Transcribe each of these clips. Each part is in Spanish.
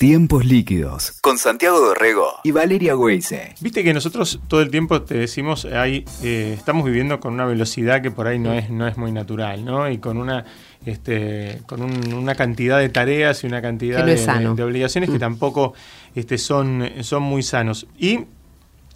Tiempos líquidos con Santiago Dorrego y Valeria Weise. Viste que nosotros todo el tiempo te decimos, ahí eh, estamos viviendo con una velocidad que por ahí no es, no es muy natural, ¿no? Y con una, este, con una cantidad de tareas y una cantidad de, obligaciones que mm. tampoco este, son, son muy sanos. Y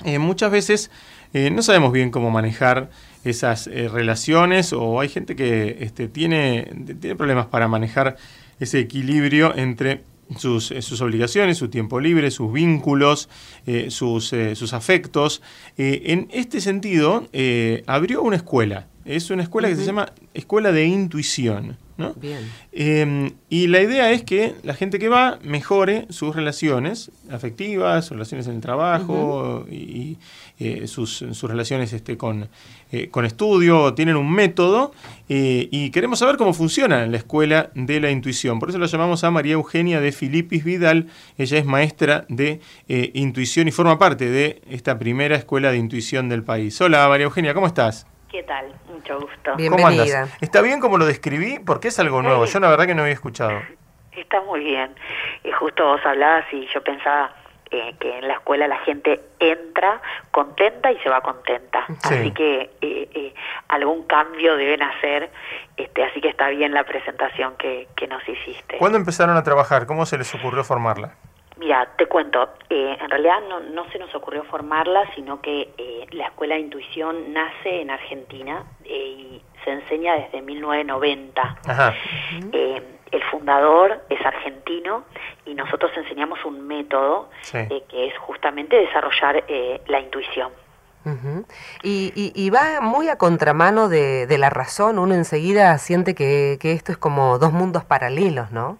eh, muchas veces eh, no sabemos bien cómo manejar esas relaciones o hay gente que este, tiene, tiene problemas para manejar ese equilibrio entre sus, eh, sus, obligaciones, su tiempo libre, sus vínculos, eh, sus, eh, sus, afectos. en este sentido, abrió una escuela. Es una escuela que se llama Escuela de Intuición. Em, y la idea es que la gente que va mejore sus relaciones afectivas, sus relaciones en el trabajo y, eh, sus, relaciones este, con, eh, con estudio, tienen un método eh, y queremos saber cómo funciona la escuela de la intuición. Por eso la llamamos a María Eugenia de Filipis Vidal. Ella es maestra de intuición y forma parte de esta primera escuela de intuición del país. Hola María Eugenia, ¿cómo estás? ¿Qué tal? Mucho gusto. Bienvenida. ¿Está bien como lo describí? Porque es algo nuevo. Yo la verdad que no había escuchado. Está muy bien. Y justo vos hablabas y yo pensaba eh, que en la escuela la gente entra contenta y se va contenta. Así que eh, eh, algún cambio deben hacer. Este, así que está bien la presentación que, que nos hiciste. ¿Cuándo empezaron a trabajar? ¿Cómo se les ocurrió formarla? Mira, te cuento, eh, en realidad no, no, se nos ocurrió formarla, sino que eh, la Escuela de Intuición nace en Argentina eh, y se enseña desde 1990. el fundador es argentino y nosotros enseñamos un método que es justamente desarrollar la intuición. y, y, va muy a contramano de, de, la razón, uno enseguida siente que, que esto es como dos mundos paralelos, ¿no?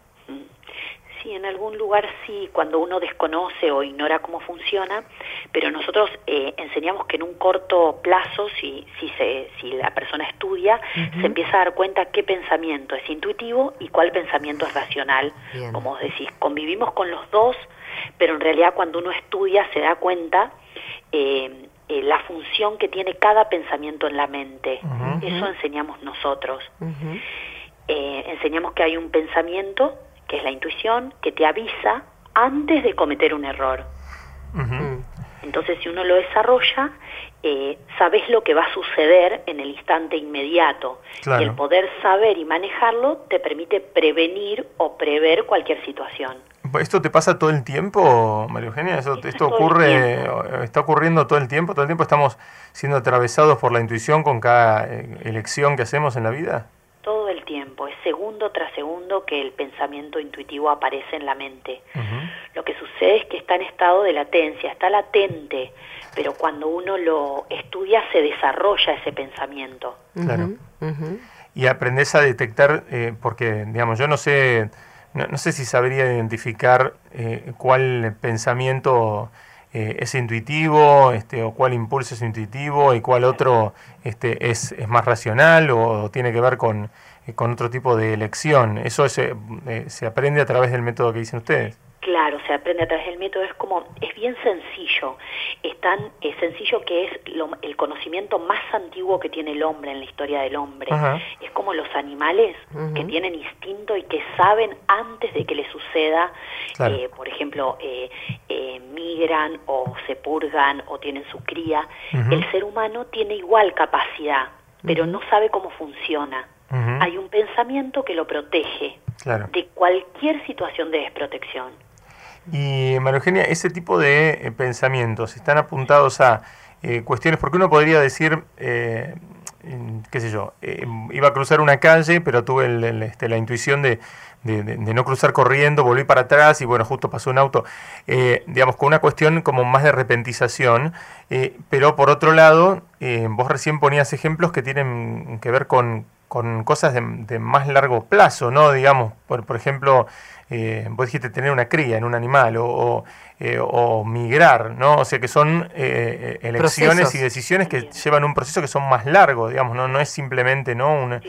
Sí, en algún lugar sí, cuando uno desconoce o ignora cómo funciona, pero nosotros eh, enseñamos que en un corto plazo, si, si, se, si la persona estudia, se empieza a dar cuenta qué pensamiento es intuitivo y cuál pensamiento es racional. Como vos decís, convivimos con los dos, pero en realidad cuando uno estudia se da cuenta eh, eh, la función que tiene cada pensamiento en la mente. Eso enseñamos nosotros. enseñamos que hay un pensamiento que es la intuición, que te avisa antes de cometer un error. Mm. Entonces, si uno lo desarrolla, eh, sabes lo que va a suceder en el instante inmediato. Y el poder saber y manejarlo te permite prevenir o prever cualquier situación. ¿Esto te pasa todo el tiempo, María Eugenia? ¿Esto, ocurre, está ocurriendo todo el tiempo? ¿Todo el tiempo estamos siendo atravesados por la intuición con cada eh, elección que hacemos en la vida? todo el tiempo, es segundo tras segundo que el pensamiento intuitivo aparece en la mente. Lo que sucede es que está en estado de latencia, está latente, pero cuando uno lo estudia se desarrolla ese pensamiento. Claro. Y aprendes a detectar, eh, porque, digamos, yo no sé, no, sé si sabría identificar eh, cuál pensamiento eh, es intuitivo este, o cuál impulso es intuitivo y cuál otro este, es, es más racional o, tiene que ver con, con otro tipo de elección. Eso se, eh, se aprende a través del método que dicen ustedes. Claro, se aprende a través del método, es como, es bien sencillo, es tan sencillo que es el conocimiento más antiguo que tiene el hombre en la historia del hombre. Es como los animales que tienen instinto y que saben antes de que le suceda, eh, por ejemplo, eh, eh, migran o se purgan o tienen su cría. El ser humano tiene igual capacidad, pero no sabe cómo funciona. Hay un pensamiento que lo protege de cualquier situación de desprotección. Y María Eugenia, ese tipo de eh, pensamientos están apuntados a eh, cuestiones, porque uno podría decir, eh, qué sé yo, iba a cruzar una calle, pero tuve este, la intuición de, no cruzar corriendo, volví para atrás y bueno, justo pasó un auto, digamos, con una cuestión como más de repentización, pero por otro lado, vos recién ponías ejemplos que tienen que ver con, con cosas de, más largo plazo, ¿no? Digamos, por, por ejemplo, eh, vos dijiste tener una cría en un animal o, eh, migrar, ¿no? O sea que son eh, elecciones y decisiones que llevan un proceso que son más largos, digamos, no, no es simplemente ¿no? un,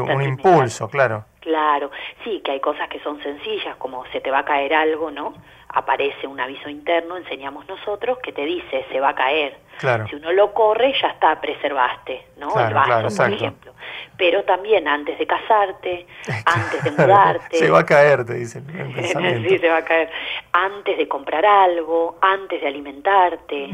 un impulso, claro. Claro, sí, que hay cosas que son sencillas, como se te va a caer algo, ¿no? Aparece un aviso interno, enseñamos nosotros, que te dice se va a caer. Si uno lo corre, ya está, preservaste, ¿no? el vaso, por ejemplo. Pero también antes de casarte, antes de mudarte. se va a caer, te dicen. sí, se va a caer. Antes de comprar algo, antes de alimentarte.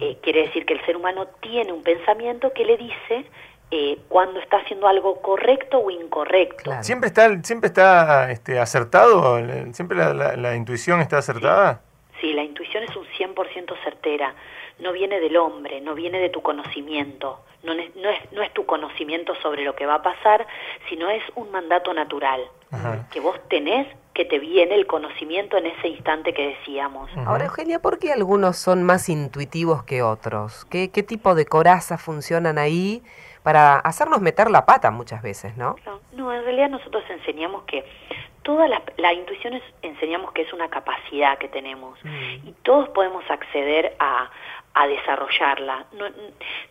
Eh, quiere decir que el ser humano tiene un pensamiento que le dice eh, cuando está haciendo algo correcto o incorrecto. ¿Siempre está, siempre está este, acertado? ¿Siempre la, intuición está acertada? Sí. la intuición es un 100% certera. No viene del hombre, no viene de tu conocimiento. No es, no, es, no es tu conocimiento sobre lo que va a pasar, sino es un mandato natural que vos tenés que te viene el conocimiento en ese instante que decíamos. Ahora, Eugenia, ¿por qué algunos son más intuitivos que otros? ¿Qué, qué tipo de corazas funcionan ahí? para hacernos meter la pata muchas veces, ¿no? No, en realidad nosotros enseñamos que toda la, la intuición es, enseñamos que es una capacidad que tenemos mm. y todos podemos acceder a, a desarrollarla. No,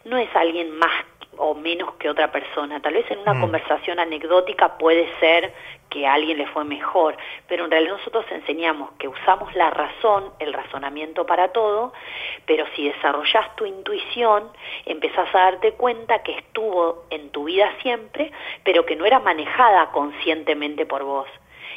no es alguien más o menos que otra persona. Tal vez en una mm. conversación anecdótica puede ser que a alguien le fue mejor, pero en realidad nosotros enseñamos que usamos la razón, el razonamiento para todo, pero si desarrollas tu intuición, empezás a darte cuenta que estuvo en tu vida siempre, pero que no era manejada conscientemente por vos.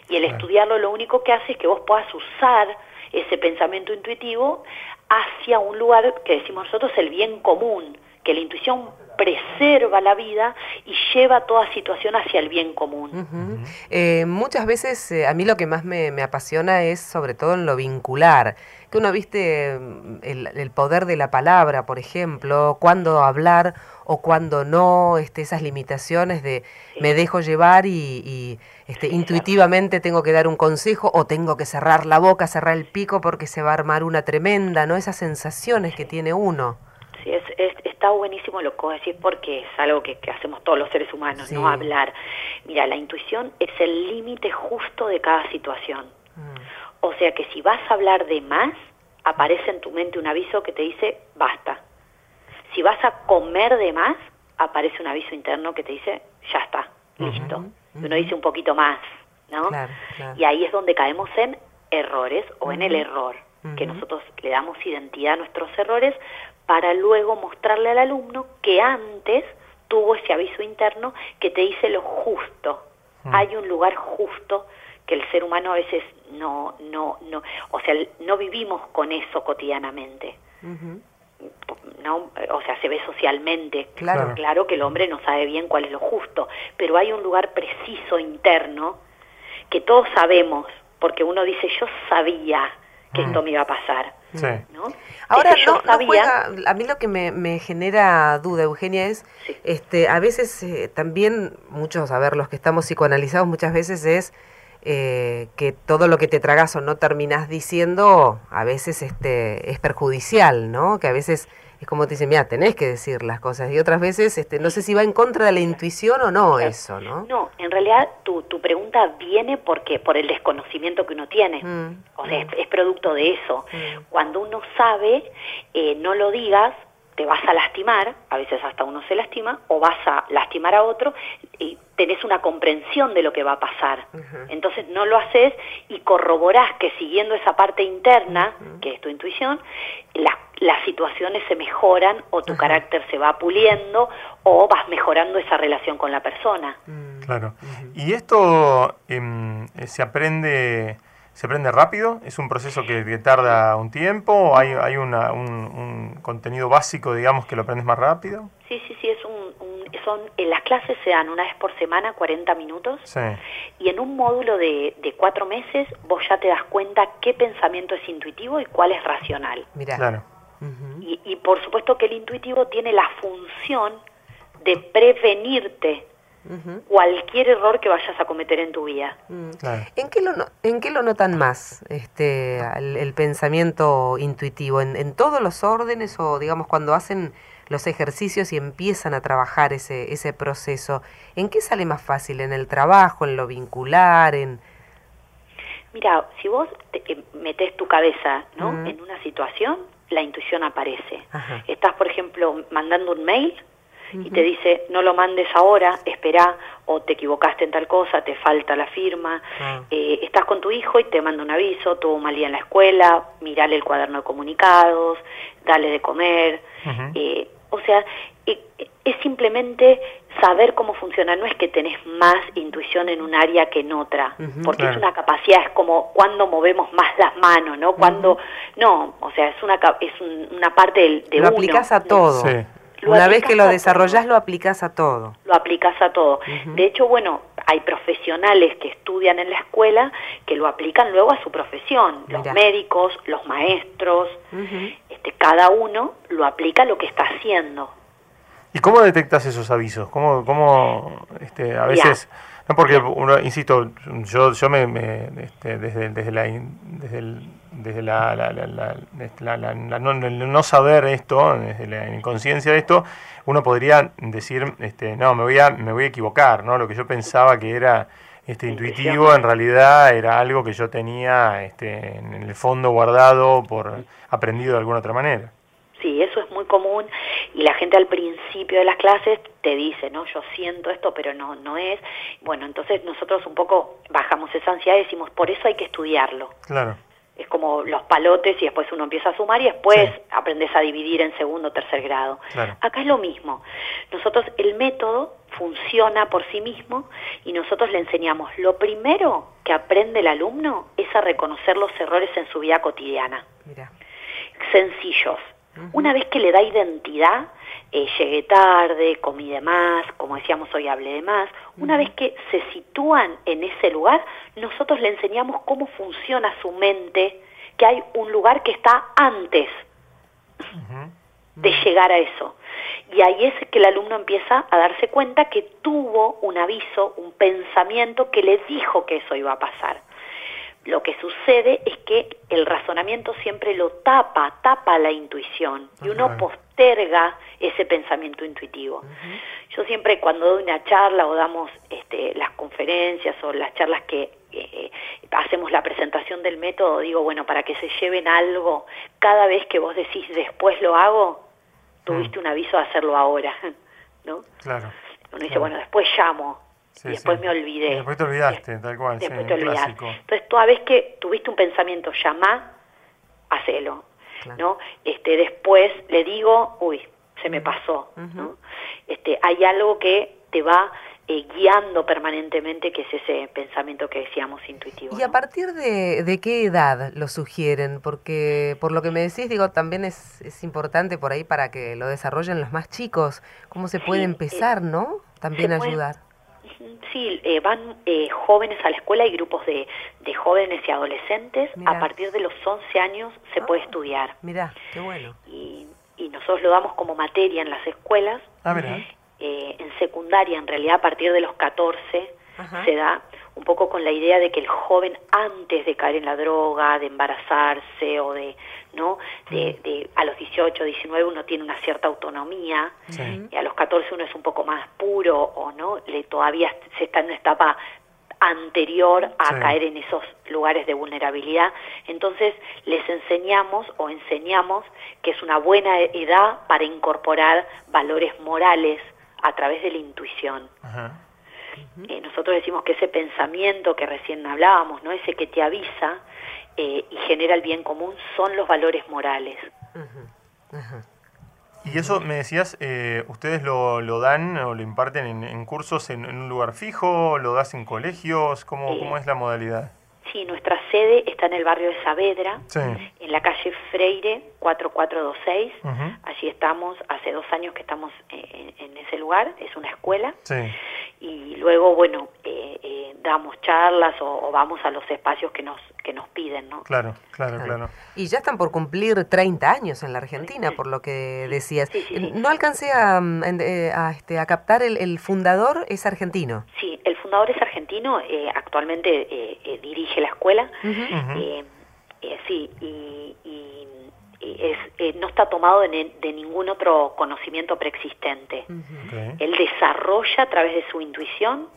Y el estudiarlo lo único que hace es que vos puedas usar ese pensamiento intuitivo hacia un lugar que decimos nosotros el bien común, que la intuición preserva la vida y lleva toda situación hacia el bien común. Eh, muchas veces eh, a mí lo que más me, apasiona es sobre todo en lo vincular, que uno viste mm, el, poder de la palabra, por ejemplo, cuándo hablar o cuándo no, este, esas limitaciones de me dejo llevar y, este, intuitivamente tengo que dar un consejo o tengo que cerrar la boca, cerrar el pico porque se va a armar una tremenda, ¿no? Esas sensaciones que tiene uno. Sí, es, está buenísimo lo que decís porque es algo que, hacemos todos los seres humanos, ¿no? Hablar. Mira, la intuición es el límite justo de cada situación. Mm. O sea que si vas a hablar de más, aparece en tu mente un aviso que te dice basta. Si vas a comer de más, aparece un aviso interno que te dice ya está, listo. Uno dice un poquito más, ¿no? Y ahí es donde caemos en errores o en el error, que nosotros le damos identidad a nuestros errores para luego mostrarle al alumno que antes tuvo ese aviso interno que te dice lo justo. Mm. Hay un lugar justo que el ser humano a veces no, no, no, o sea, no vivimos con eso cotidianamente. ¿no? O sea, se ve socialmente. Claro. claro que el hombre no sabe bien cuál es lo justo, pero hay un lugar preciso interno que todos sabemos, porque uno dice, yo sabía que esto mm. me iba a pasar. ¿No? Ahora, no, a mí lo que me, genera duda, Eugenia, es, este, a veces eh, también, muchos, a ver, los que estamos psicoanalizados muchas veces es eh, que todo lo que te tragas o no terminas diciendo, a veces este, es perjudicial, ¿no? Que a veces es como te dicen, mira, tenés que decir las cosas. Y otras veces, este, no sé si va en contra de la intuición o no eso, ¿no? No, en realidad tu, tu pregunta viene porque por el desconocimiento que uno tiene. Mm, o sea, es, producto de eso. Mm. Cuando uno sabe, eh, no lo digas te vas a lastimar, a veces hasta uno se lastima, o vas a lastimar a otro y tenés una comprensión de lo que va a pasar. Entonces no lo haces y corroborás que siguiendo esa parte interna, que es tu intuición, las situaciones se mejoran o tu carácter se va puliendo o vas mejorando esa relación con la persona. Mm. Claro. ¿Y esto em, se aprende ¿Se aprende rápido? ¿Es un proceso que, tarda un tiempo? ¿O hay, hay una, un, contenido básico, digamos, que lo aprendes más rápido? Sí, sí, sí. Es un, son, en las clases se dan una vez por semana 40 minutos. Sí. Y en un módulo de, de cuatro meses vos ya te das cuenta qué pensamiento es intuitivo y cuál es racional. Mira. Claro. Y, y por supuesto que el intuitivo tiene la función de prevenirte cualquier error que vayas a cometer en tu vida. Mm. ¿En, qué lo, ¿En qué lo notan más este, el, pensamiento intuitivo? ¿En, todos los órdenes o digamos cuando hacen los ejercicios y empiezan a trabajar ese, ese proceso? ¿En qué sale más fácil? ¿En el trabajo, en lo vincular, en...? Mira, si vos eh, metes tu cabeza ¿no? Mm. en una situación, la intuición aparece. Estás, por ejemplo, mandando un mail y te dice, no lo mandes ahora, espera, o te equivocaste en tal cosa, te falta la firma, ah. eh, estás con tu hijo y te manda un aviso, tuvo un mal día en la escuela, mirale el cuaderno de comunicados, dale de comer, eh, o sea, es simplemente saber cómo funciona, no es que tenés más intuición en un área que en otra, porque es una capacidad, es como cuando movemos más las manos, ¿no? Cuando, no, o sea, es una, es una parte de, de Lo aplicas a todo. una vez que lo desarrollas, lo aplicas a todo. Lo aplicas a todo. De hecho, bueno, hay profesionales que estudian en la escuela que lo aplican luego a su profesión. Los médicos, los maestros, este, cada uno lo aplica a lo que está haciendo. ¿Y cómo detectas esos avisos? ¿Cómo, cómo este, a veces... No, porque, uno, insisto, yo, yo me, este, desde, desde, la, desde, el, desde la, la, la, no, el no saber esto, desde la inconsciencia de esto, uno podría decir, este, no, me voy a, me voy a equivocar, ¿no? Lo que yo pensaba que era este, intuitivo, en realidad era algo que yo tenía este, en el fondo guardado por aprendido de alguna otra manera. Sí, eso es muy común y la gente al principio de las clases te dice, no, yo siento esto, pero no, no es. Bueno, entonces nosotros un poco bajamos esa ansiedad y decimos, por eso hay que estudiarlo. Claro. Es como los palotes y después uno empieza a sumar y después aprendes a dividir en segundo o tercer grado. Acá es lo mismo. Nosotros, el método funciona por sí mismo y nosotros le enseñamos, lo primero que aprende el alumno es a reconocer los errores en su vida cotidiana. Mira. Sencillos una vez que le da identidad, eh, llegué tarde, comí de más, como decíamos hoy hablé de más, una vez que se sitúan en ese lugar, nosotros le enseñamos cómo funciona su mente, que hay un lugar que está antes de llegar a eso. Y ahí es que el alumno empieza a darse cuenta que tuvo un aviso, un pensamiento que le dijo que eso iba a pasar lo que sucede es que el razonamiento siempre lo tapa, tapa la intuición y uno posterga ese pensamiento intuitivo. Yo siempre cuando doy una charla o damos este, las conferencias o las charlas que eh, hacemos la presentación del método, digo, bueno, para que se lleven algo, cada vez que vos decís después lo hago, tuviste mm. un aviso de hacerlo ahora, ¿no? Claro. Uno dice, bueno, después llamo, y después me olvidé. después te olvidaste, tal cual. Después te olvidaste. Entonces, toda vez que tuviste un pensamiento, llama, hacelo. ¿no? Este, después le digo, uy, se me pasó. ¿no? este, hay algo que te va eh, guiando permanentemente, que es ese pensamiento que decíamos intuitivo. ¿Y a partir de, de, qué edad lo sugieren? Porque por lo que me decís, digo, también es, es importante por ahí para que lo desarrollen los más chicos. ¿Cómo se puede empezar, eh, no? También ayudar. Sí, eh, van eh, jóvenes a la escuela y grupos de, de jóvenes y adolescentes. A partir de los 11 años se puede ah, estudiar. Mira, qué bueno. Y, y, nosotros lo damos como materia en las escuelas. Ah, eh, en secundaria, en realidad, a partir de los 14 se da un poco con la idea de que el joven antes de caer en la droga, de embarazarse o de ¿no? De, de, a los 18, 19 uno tiene una cierta autonomía, y a los 14 uno es un poco más puro o no, le todavía se está en una etapa anterior a caer en esos lugares de vulnerabilidad. Entonces les enseñamos o enseñamos que es una buena edad para incorporar valores morales a través de la intuición. Eh, nosotros decimos que ese pensamiento que recién hablábamos, no ese que te avisa, eh, y genera el bien común son los valores morales. Y eso me decías, eh, ¿ustedes lo, lo, dan o lo imparten en, cursos en, un lugar fijo? ¿Lo das en colegios? ¿Cómo, ¿Cómo es la modalidad? Sí, nuestra sede está en el barrio de Saavedra, en la calle Freire 4426. Allí estamos, hace dos años que estamos en, en ese lugar, es una escuela. Sí y luego, bueno, eh, eh, damos charlas o, vamos a los espacios que nos que nos piden, ¿no? Claro, claro, claro. Y ya están por cumplir 30 años en la Argentina, por lo que decías. no alcancé a, eh, a, este, a captar, el, el, fundador es argentino. Sí, el fundador es argentino, actualmente dirige la escuela. sí, y, eh, no está tomado de, de, ningún otro conocimiento preexistente. Él desarrolla a través de su intuición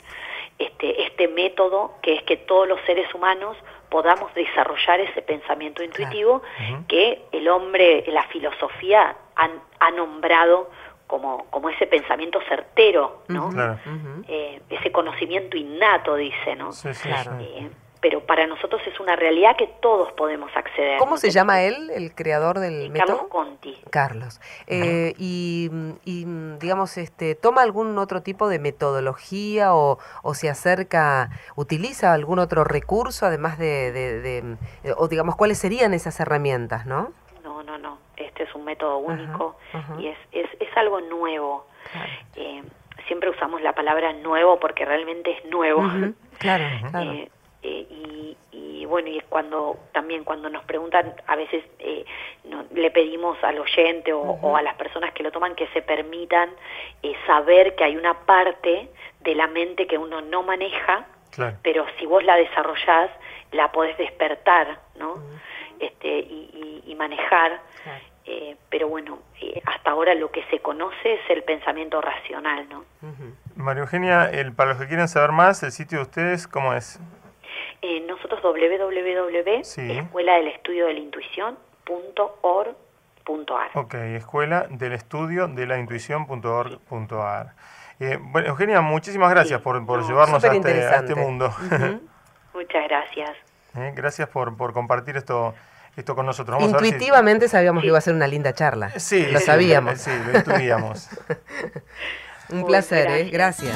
este, este método que es que todos los seres humanos podamos desarrollar ese pensamiento intuitivo que el hombre, la filosofía han, ha nombrado como, como ese pensamiento certero, ¿no? Eh, ese conocimiento innato, dice, ¿no? Sí, sí, eh, pero para nosotros es una realidad que todos podemos acceder. ¿Cómo se llama él, el creador del método? Carlos Conti. Carlos. Eh, y, digamos, este, ¿toma algún otro tipo de metodología o, o, se acerca, utiliza algún otro recurso, además de, de, o digamos, cuáles serían esas herramientas, no? No, no, no. Este es un método único y es, es, es, algo nuevo. Eh, siempre usamos la palabra nuevo porque realmente es nuevo. Claro, claro. Eh, eh, y, bueno, y cuando también cuando nos preguntan, a veces eh, le pedimos al oyente o, a las personas que lo toman que se permitan eh, saber que hay una parte de la mente que uno no maneja, pero si vos la desarrollás, la podés despertar, ¿no? este, y, manejar. pero bueno, hasta ahora lo que se conoce es el pensamiento racional, ¿no? María Eugenia, el, para los que quieran saber más, el sitio de ustedes, ¿cómo es? Eh, nosotros www.escuela del estudio de la intuición.org.ar. Ok, escuela del estudio de la intuición.org.ar. Eh, bueno, Eugenia, muchísimas gracias por, por llevarnos a este, a este, mundo. Muchas gracias. Eh, gracias por, por compartir esto esto con nosotros. Intuitivamente sabíamos que iba a ser una linda charla. Sí, lo sabíamos. Sí, lo intuíamos. Un placer, ¿eh? Gracias.